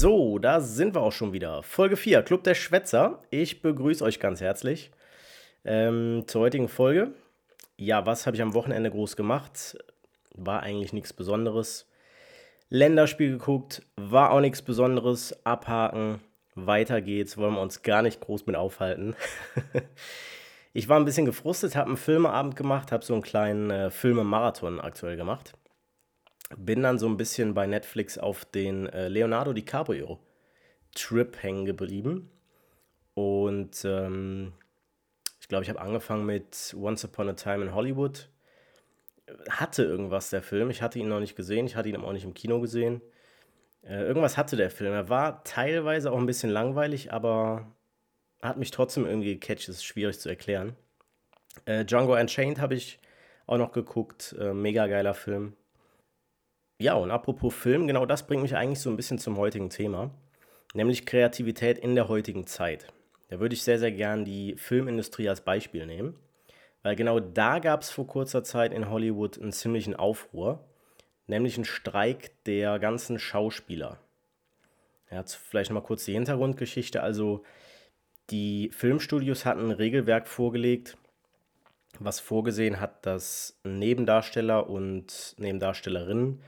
So, da sind wir auch schon wieder. Folge 4, Club der Schwätzer. Ich begrüße euch ganz herzlich ähm, zur heutigen Folge. Ja, was habe ich am Wochenende groß gemacht? War eigentlich nichts Besonderes. Länderspiel geguckt, war auch nichts Besonderes. Abhaken, weiter geht's, wollen wir uns gar nicht groß mit aufhalten. ich war ein bisschen gefrustet, habe einen Filmeabend gemacht, habe so einen kleinen äh, Filmemarathon aktuell gemacht bin dann so ein bisschen bei Netflix auf den äh, Leonardo DiCaprio Trip hängen geblieben. Und ähm, ich glaube, ich habe angefangen mit Once Upon a Time in Hollywood. Hatte irgendwas der Film. Ich hatte ihn noch nicht gesehen. Ich hatte ihn auch nicht im Kino gesehen. Äh, irgendwas hatte der Film. Er war teilweise auch ein bisschen langweilig, aber hat mich trotzdem irgendwie gecatcht. Das ist schwierig zu erklären. Äh, Django Unchained habe ich auch noch geguckt. Äh, mega geiler Film. Ja, und apropos Film, genau das bringt mich eigentlich so ein bisschen zum heutigen Thema, nämlich Kreativität in der heutigen Zeit. Da würde ich sehr, sehr gern die Filmindustrie als Beispiel nehmen, weil genau da gab es vor kurzer Zeit in Hollywood einen ziemlichen Aufruhr, nämlich einen Streik der ganzen Schauspieler. Ja, vielleicht nochmal kurz die Hintergrundgeschichte. Also die Filmstudios hatten ein Regelwerk vorgelegt, was vorgesehen hat, dass Nebendarsteller und Nebendarstellerinnen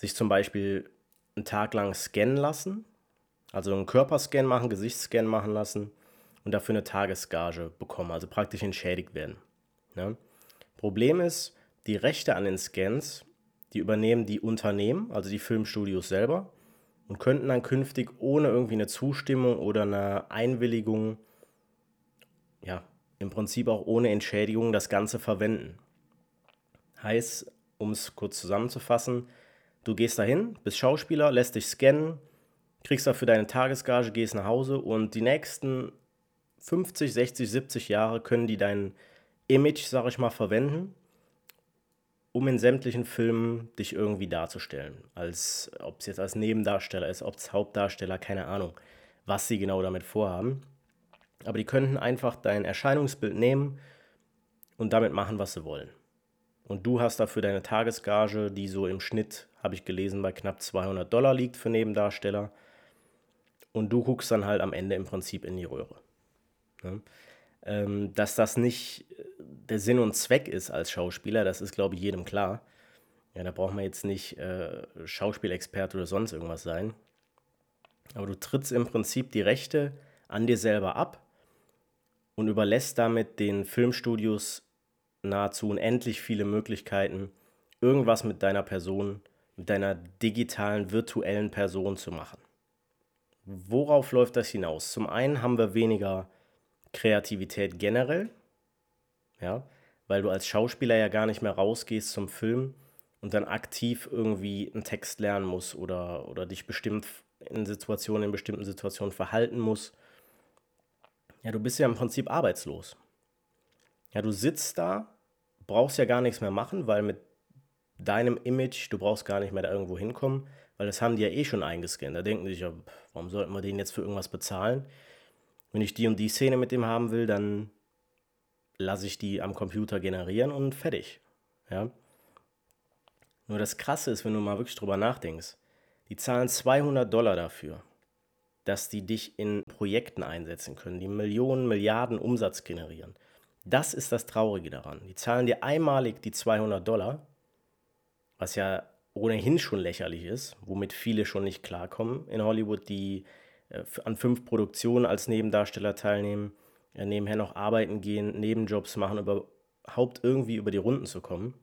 sich zum Beispiel einen Tag lang scannen lassen, also einen Körperscan machen, Gesichtsscan machen lassen und dafür eine Tagesgage bekommen, also praktisch entschädigt werden. Ja? Problem ist, die Rechte an den Scans, die übernehmen die Unternehmen, also die Filmstudios selber, und könnten dann künftig ohne irgendwie eine Zustimmung oder eine Einwilligung, ja, im Prinzip auch ohne Entschädigung das Ganze verwenden. Heißt, um es kurz zusammenzufassen, Du gehst dahin, bist Schauspieler, lässt dich scannen, kriegst dafür deine Tagesgage, gehst nach Hause und die nächsten 50, 60, 70 Jahre können die dein Image, sag ich mal, verwenden, um in sämtlichen Filmen dich irgendwie darzustellen. Als ob es jetzt als Nebendarsteller ist, ob es Hauptdarsteller, keine Ahnung, was sie genau damit vorhaben. Aber die könnten einfach dein Erscheinungsbild nehmen und damit machen, was sie wollen. Und du hast dafür deine Tagesgage, die so im Schnitt habe ich gelesen, bei knapp 200 Dollar liegt für Nebendarsteller. Und du guckst dann halt am Ende im Prinzip in die Röhre. Ne? Ähm, dass das nicht äh, der Sinn und Zweck ist als Schauspieler, das ist, glaube ich, jedem klar. Ja, da braucht man jetzt nicht äh, Schauspielexperte oder sonst irgendwas sein. Aber du trittst im Prinzip die Rechte an dir selber ab und überlässt damit den Filmstudios nahezu unendlich viele Möglichkeiten, irgendwas mit deiner Person mit deiner digitalen, virtuellen Person zu machen. Worauf läuft das hinaus? Zum einen haben wir weniger Kreativität generell, ja, weil du als Schauspieler ja gar nicht mehr rausgehst zum Film und dann aktiv irgendwie einen Text lernen musst oder, oder dich bestimmt in Situationen, in bestimmten Situationen verhalten musst. Ja, du bist ja im Prinzip arbeitslos. Ja, du sitzt da, brauchst ja gar nichts mehr machen, weil mit deinem Image, du brauchst gar nicht mehr da irgendwo hinkommen, weil das haben die ja eh schon eingescannt. Da denken die sich ja, warum sollten wir den jetzt für irgendwas bezahlen? Wenn ich die und die Szene mit dem haben will, dann lasse ich die am Computer generieren und fertig. Ja? Nur das Krasse ist, wenn du mal wirklich drüber nachdenkst, die zahlen 200 Dollar dafür, dass die dich in Projekten einsetzen können, die Millionen, Milliarden Umsatz generieren. Das ist das Traurige daran. Die zahlen dir einmalig die 200 Dollar was ja ohnehin schon lächerlich ist, womit viele schon nicht klarkommen in Hollywood, die äh, an fünf Produktionen als Nebendarsteller teilnehmen, äh, nebenher noch arbeiten gehen, Nebenjobs machen, überhaupt irgendwie über die Runden zu kommen.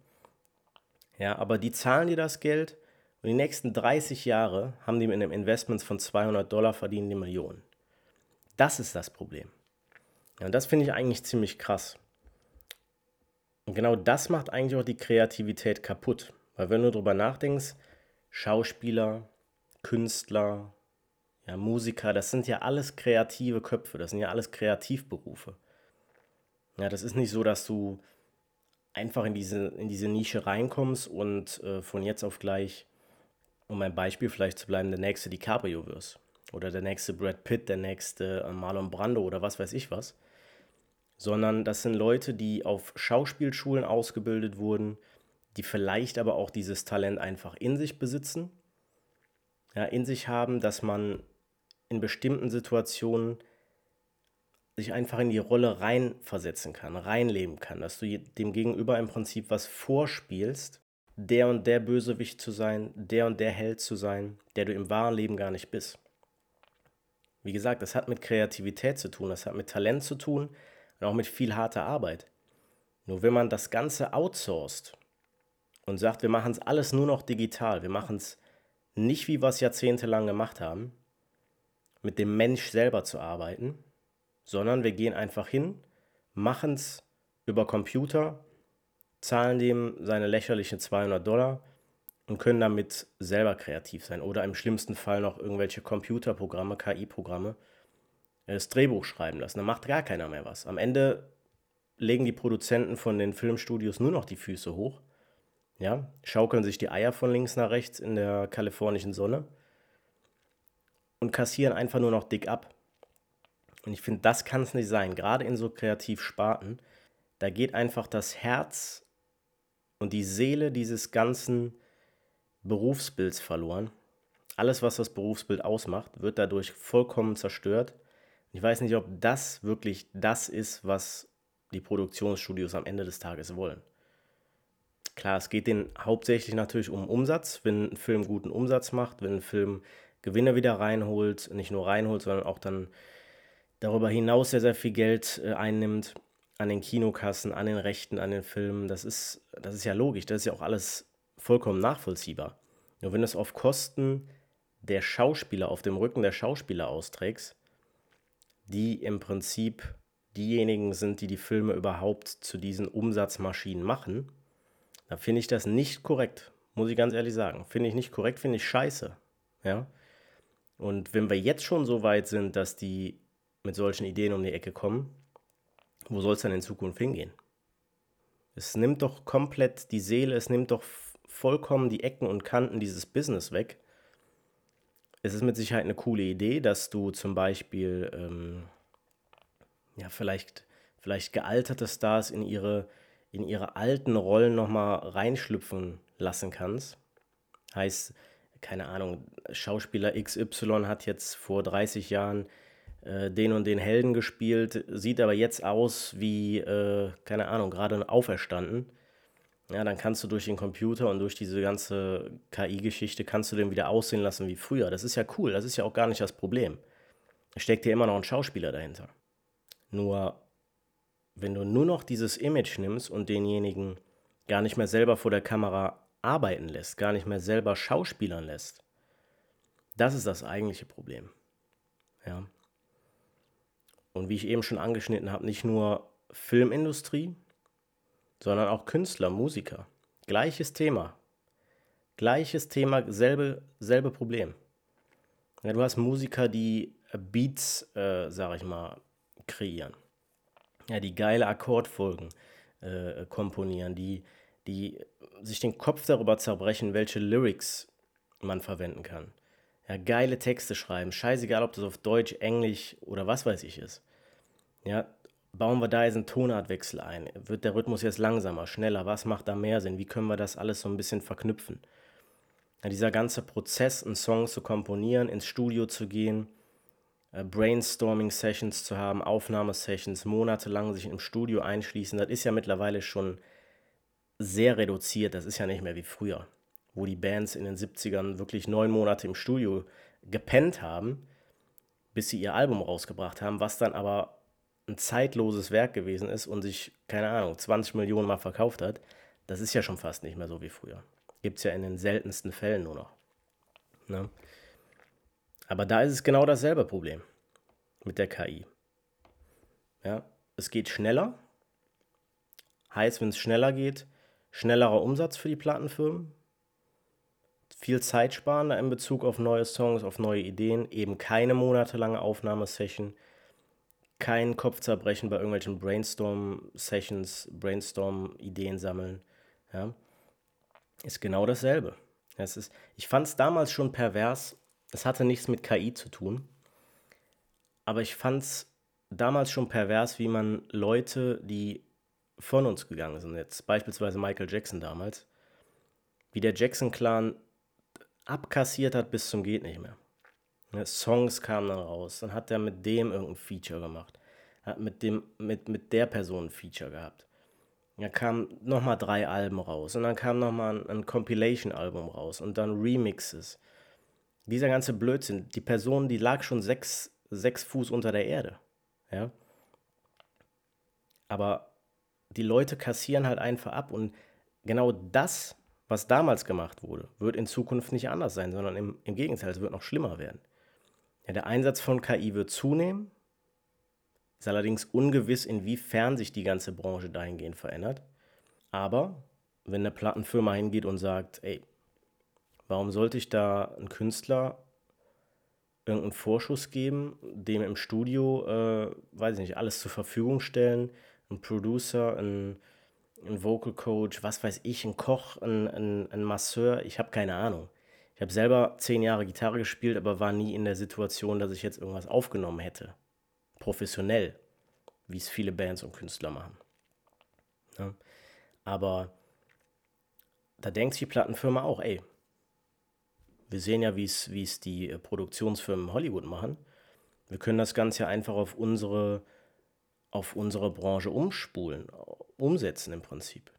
Ja, aber die zahlen dir das Geld und die nächsten 30 Jahre haben die mit einem Investment von 200 Dollar verdienen die Millionen. Das ist das Problem. Und das finde ich eigentlich ziemlich krass. Und genau das macht eigentlich auch die Kreativität kaputt. Weil wenn du darüber nachdenkst, Schauspieler, Künstler, ja, Musiker, das sind ja alles kreative Köpfe, das sind ja alles Kreativberufe. Ja, das ist nicht so, dass du einfach in diese, in diese Nische reinkommst und äh, von jetzt auf gleich, um ein Beispiel vielleicht zu bleiben, der nächste DiCaprio wirst. Oder der nächste Brad Pitt, der nächste äh, Marlon Brando oder was weiß ich was. Sondern das sind Leute, die auf Schauspielschulen ausgebildet wurden, die vielleicht aber auch dieses Talent einfach in sich besitzen. ja, in sich haben, dass man in bestimmten Situationen sich einfach in die Rolle reinversetzen kann, reinleben kann, dass du dem Gegenüber im Prinzip was vorspielst, der und der Bösewicht zu sein, der und der Held zu sein, der du im wahren Leben gar nicht bist. Wie gesagt, das hat mit Kreativität zu tun, das hat mit Talent zu tun und auch mit viel harter Arbeit. Nur wenn man das Ganze outsourced und sagt, wir machen es alles nur noch digital, wir machen es nicht, wie wir es jahrzehntelang gemacht haben, mit dem Mensch selber zu arbeiten, sondern wir gehen einfach hin, machen es über Computer, zahlen dem seine lächerlichen 200 Dollar und können damit selber kreativ sein. Oder im schlimmsten Fall noch irgendwelche Computerprogramme, KI-Programme, das Drehbuch schreiben lassen. Da macht gar keiner mehr was. Am Ende legen die Produzenten von den Filmstudios nur noch die Füße hoch. Ja, schaukeln sich die Eier von links nach rechts in der kalifornischen Sonne und kassieren einfach nur noch dick ab. Und ich finde, das kann es nicht sein. Gerade in so Kreativsparten, da geht einfach das Herz und die Seele dieses ganzen Berufsbilds verloren. Alles, was das Berufsbild ausmacht, wird dadurch vollkommen zerstört. Ich weiß nicht, ob das wirklich das ist, was die Produktionsstudios am Ende des Tages wollen. Klar, es geht denen hauptsächlich natürlich um Umsatz. Wenn ein Film guten Umsatz macht, wenn ein Film Gewinne wieder reinholt, nicht nur reinholt, sondern auch dann darüber hinaus sehr, sehr viel Geld äh, einnimmt an den Kinokassen, an den Rechten, an den Filmen. Das ist, das ist ja logisch, das ist ja auch alles vollkommen nachvollziehbar. Nur wenn du es auf Kosten der Schauspieler, auf dem Rücken der Schauspieler austrägst, die im Prinzip diejenigen sind, die die Filme überhaupt zu diesen Umsatzmaschinen machen, dann finde ich das nicht korrekt, muss ich ganz ehrlich sagen. Finde ich nicht korrekt, finde ich scheiße. Ja? Und wenn wir jetzt schon so weit sind, dass die mit solchen Ideen um die Ecke kommen, wo soll es dann in Zukunft hingehen? Es nimmt doch komplett die Seele, es nimmt doch vollkommen die Ecken und Kanten dieses Business weg. Es ist mit Sicherheit eine coole Idee, dass du zum Beispiel ähm, ja, vielleicht, vielleicht gealterte Stars in ihre, in ihre alten Rollen nochmal reinschlüpfen lassen kannst. Heißt, keine Ahnung, Schauspieler XY hat jetzt vor 30 Jahren äh, den und den Helden gespielt, sieht aber jetzt aus wie, äh, keine Ahnung, gerade auferstanden. Ja, dann kannst du durch den Computer und durch diese ganze KI-Geschichte kannst du den wieder aussehen lassen wie früher. Das ist ja cool, das ist ja auch gar nicht das Problem. Es steckt ja immer noch ein Schauspieler dahinter. Nur, wenn du nur noch dieses Image nimmst und denjenigen gar nicht mehr selber vor der Kamera arbeiten lässt, gar nicht mehr selber schauspielern lässt, das ist das eigentliche Problem. Ja. Und wie ich eben schon angeschnitten habe, nicht nur Filmindustrie, sondern auch Künstler, Musiker. Gleiches Thema. Gleiches Thema, selbe, selbe Problem. Ja, du hast Musiker, die Beats, äh, sag ich mal, kreieren. Ja, die geile Akkordfolgen äh, komponieren, die, die sich den Kopf darüber zerbrechen, welche Lyrics man verwenden kann. Ja, geile Texte schreiben, scheißegal, ob das auf Deutsch, Englisch oder was weiß ich ist. Ja, bauen wir da jetzt einen Tonartwechsel ein? Wird der Rhythmus jetzt langsamer, schneller? Was macht da mehr Sinn? Wie können wir das alles so ein bisschen verknüpfen? Ja, dieser ganze Prozess, einen Song zu komponieren, ins Studio zu gehen, äh, Brainstorming-Sessions zu haben, Aufnahmesessions, monatelang sich im Studio einschließen, das ist ja mittlerweile schon sehr reduziert. Das ist ja nicht mehr wie früher, wo die Bands in den 70ern wirklich neun Monate im Studio gepennt haben, bis sie ihr Album rausgebracht haben, was dann aber ein zeitloses Werk gewesen ist und sich, keine Ahnung, 20 Millionen Mal verkauft hat. Das ist ja schon fast nicht mehr so wie früher. Gibt es ja in den seltensten Fällen nur noch. Ne? Aber da ist es genau dasselbe Problem mit der KI. Ja, es geht schneller. Heißt, wenn es schneller geht, schnellerer Umsatz für die Plattenfirmen. Viel zeitsparender in Bezug auf neue Songs, auf neue Ideen. Eben keine monatelange Aufnahmesession. Kein Kopfzerbrechen bei irgendwelchen Brainstorm-Sessions, Brainstorm-Ideen sammeln. Ja, ist genau dasselbe. Es ist, ich fand es damals schon pervers, es hatte nichts mit KI zu tun. Aber ich fand es damals schon pervers, wie man Leute, die von uns gegangen sind, jetzt beispielsweise Michael Jackson damals, wie der Jackson-Clan abkassiert hat bis zum geht nicht mehr. Ne, Songs kamen dann raus, dann hat er mit dem irgendein Feature gemacht, hat mit, dem, mit, mit der Person ein Feature gehabt. Da kamen nochmal drei Alben raus und dann kam nochmal ein, ein Compilation-Album raus und dann Remixes. Dieser ganze Blödsinn, die Person, die lag schon sechs, sechs Fuß unter der Erde. Ja. Aber die Leute kassieren halt einfach ab und genau das, was damals gemacht wurde, wird in Zukunft nicht anders sein, sondern im, im Gegenteil, es wird noch schlimmer werden. Ja, der Einsatz von KI wird zunehmen, ist allerdings ungewiss, inwiefern sich die ganze Branche dahingehend verändert. Aber wenn eine Plattenfirma hingeht und sagt, ey, warum sollte ich da einen Künstler irgendeinen Vorschuss geben, dem im Studio, äh, weiß ich nicht, alles zur Verfügung stellen, ein Producer, ein, ein Vocal Coach, was weiß ich, ein Koch, ein, ein, ein Masseur, ich habe keine Ahnung. Ich habe selber zehn Jahre Gitarre gespielt, aber war nie in der Situation, dass ich jetzt irgendwas aufgenommen hätte. Professionell, wie es viele Bands und Künstler machen. Ja. Aber da denkt sich die Plattenfirma auch, ey, wir sehen ja, wie es die äh, Produktionsfirmen in Hollywood machen. Wir können das Ganze ja einfach auf unsere, auf unsere Branche umspulen, umsetzen im Prinzip.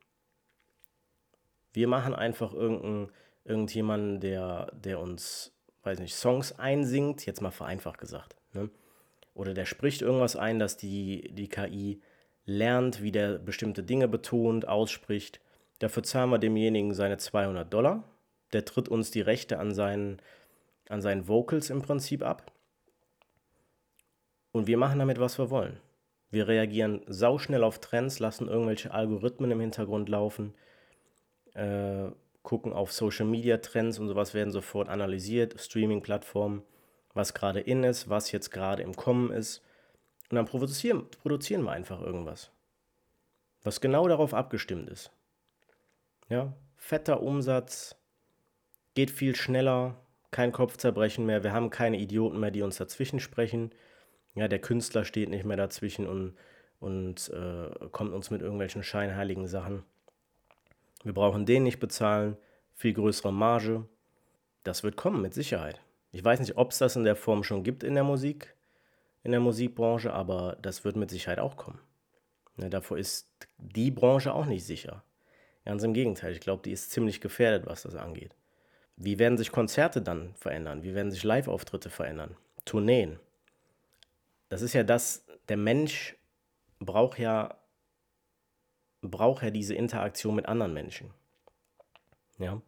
Wir machen einfach irgendeinen irgendjemanden, der, der uns, weiß nicht, Songs einsingt, jetzt mal vereinfacht gesagt. Ne? Oder der spricht irgendwas ein, dass die, die KI lernt, wie der bestimmte Dinge betont, ausspricht. Dafür zahlen wir demjenigen seine 200 Dollar der tritt uns die Rechte an seinen, an seinen Vocals im Prinzip ab. Und wir machen damit, was wir wollen. Wir reagieren sauschnell auf Trends, lassen irgendwelche Algorithmen im Hintergrund laufen, äh, gucken auf Social Media Trends und sowas werden sofort analysiert, Streaming-Plattformen, was gerade in ist, was jetzt gerade im Kommen ist. Und dann produzieren, produzieren wir einfach irgendwas, was genau darauf abgestimmt ist. Ja, fetter Umsatz, geht viel schneller, kein Kopfzerbrechen mehr, wir haben keine Idioten mehr, die uns dazwischen sprechen. Ja, der Künstler steht nicht mehr dazwischen und, und äh, kommt uns mit irgendwelchen scheinheiligen Sachen. Wir brauchen den nicht bezahlen, viel größere Marge. Das wird kommen, mit Sicherheit. Ich weiß nicht, ob es das in der Form schon gibt in der Musik, in der Musikbranche, aber das wird mit Sicherheit auch kommen. Ja, davor ist die Branche auch nicht sicher. Ganz im Gegenteil, ich glaube, die ist ziemlich gefährdet, was das angeht. Wie werden sich Konzerte dann verändern? Wie werden sich Live-Auftritte verändern? Tourneen. Das ist ja das, der Mensch braucht ja, braucht ja diese Interaktion mit anderen Menschen. Ja.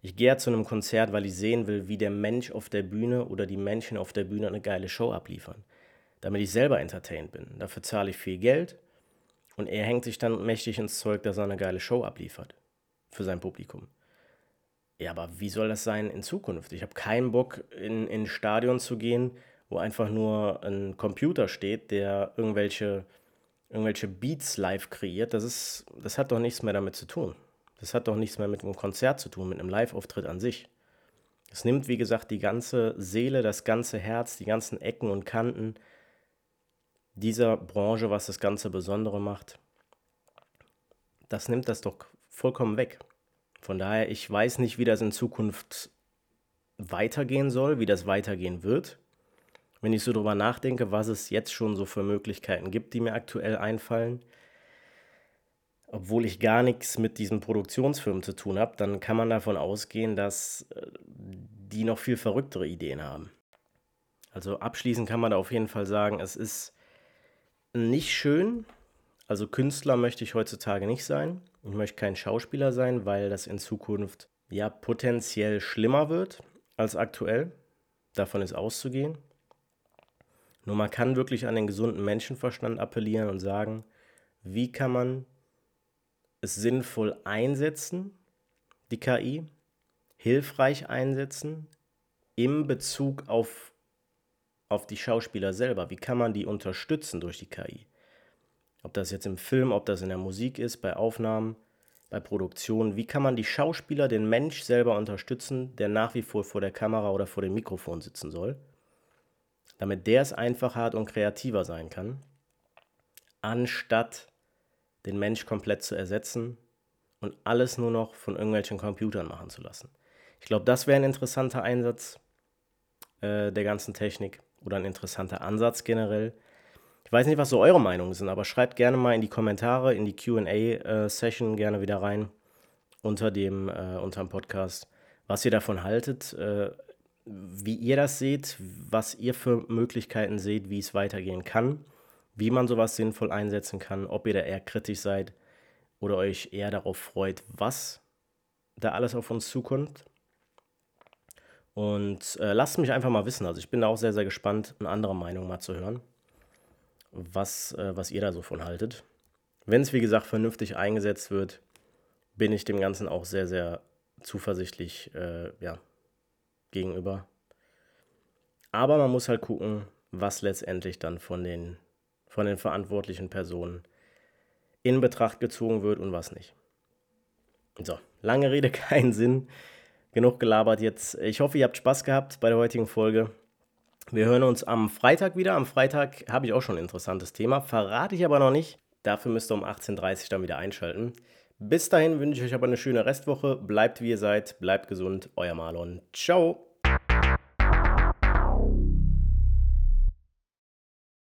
Ich gehe ja zu einem Konzert, weil ich sehen will, wie der Mensch auf der Bühne oder die Menschen auf der Bühne eine geile Show abliefern. Damit ich selber entertained bin. Dafür zahle ich viel Geld und er hängt sich dann mächtig ins Zeug, dass er eine geile Show abliefert. Für sein Publikum. Ja, aber wie soll das sein in Zukunft? Ich habe keinen Bock, in, in ein Stadion zu gehen, wo einfach nur ein Computer steht, der irgendwelche, irgendwelche Beats live kreiert. Das, ist, das hat doch nichts mehr damit zu tun. Das hat doch nichts mehr mit einem Konzert zu tun, mit einem Live-Auftritt an sich. Es nimmt, wie gesagt, die ganze Seele, das ganze Herz, die ganzen Ecken und Kanten dieser Branche, was das Ganze Besondere macht. Das nimmt das doch vollkommen weg. Von daher, ich weiß nicht, wie das in Zukunft weitergehen soll, wie das weitergehen wird. Wenn ich so drüber nachdenke, was es jetzt schon so für Möglichkeiten gibt, die mir aktuell einfallen, obwohl ich gar nichts mit diesen Produktionsfirmen zu tun habe, dann kann man davon ausgehen, dass äh, die noch viel verrücktere Ideen haben. Also abschließend kann man da auf jeden Fall sagen, es ist nicht schön. Also Künstler möchte ich heutzutage nicht sein. Ich möchte kein Schauspieler sein, weil das in Zukunft ja potenziell schlimmer wird als aktuell. Davon ist auszugehen. Nur man kann wirklich an den gesunden Menschenverstand appellieren und sagen, wie kann man es sinnvoll einsetzen, die KI, hilfreich einsetzen, im Bezug auf, auf die Schauspieler selber. Wie kann man die unterstützen durch die KI? Ob das jetzt im Film, ob das in der Musik ist, bei Aufnahmen, bei Produktionen. Wie kann man die Schauspieler, den Mensch selber unterstützen, der nach wie vor vor der Kamera oder vor dem Mikrofon sitzen soll, damit der es einfacher hat und kreativer sein kann, anstatt den Mensch komplett zu ersetzen und alles nur noch von irgendwelchen Computern machen zu lassen. Ich glaube, das wäre ein interessanter Einsatz äh, der ganzen Technik oder ein interessanter Ansatz generell. Ich weiß nicht, was so eure Meinungen sind, aber schreibt gerne mal in die Kommentare, in die QA-Session gerne wieder rein unter dem, äh, unter dem Podcast, was ihr davon haltet, äh, wie ihr das seht, was ihr für Möglichkeiten seht, wie es weitergehen kann, wie man sowas sinnvoll einsetzen kann, ob ihr da eher kritisch seid oder euch eher darauf freut, was da alles auf uns zukommt. Und äh, lasst mich einfach mal wissen. Also ich bin da auch sehr, sehr gespannt, eine andere Meinung mal zu hören, was, äh, was ihr da so von haltet. Wenn es, wie gesagt, vernünftig eingesetzt wird, bin ich dem Ganzen auch sehr, sehr zuversichtlich äh, ja, gegenüber. Aber man muss halt gucken, was letztendlich dann von den, von den verantwortlichen Personen in Betracht gezogen wird und was nicht. So, lange Rede, keinen Sinn. Genug gelabert jetzt. Ich hoffe, ihr habt Spaß gehabt bei der heutigen Folge. Wir hören uns am Freitag wieder. Am Freitag habe ich auch schon ein interessantes Thema, verrate ich aber noch nicht. Dafür müsst ihr um 18.30 Uhr dann wieder einschalten. Bis dahin wünsche ich euch aber eine schöne Restwoche. Bleibt wie ihr seid, bleibt gesund. Euer Marlon. Ciao.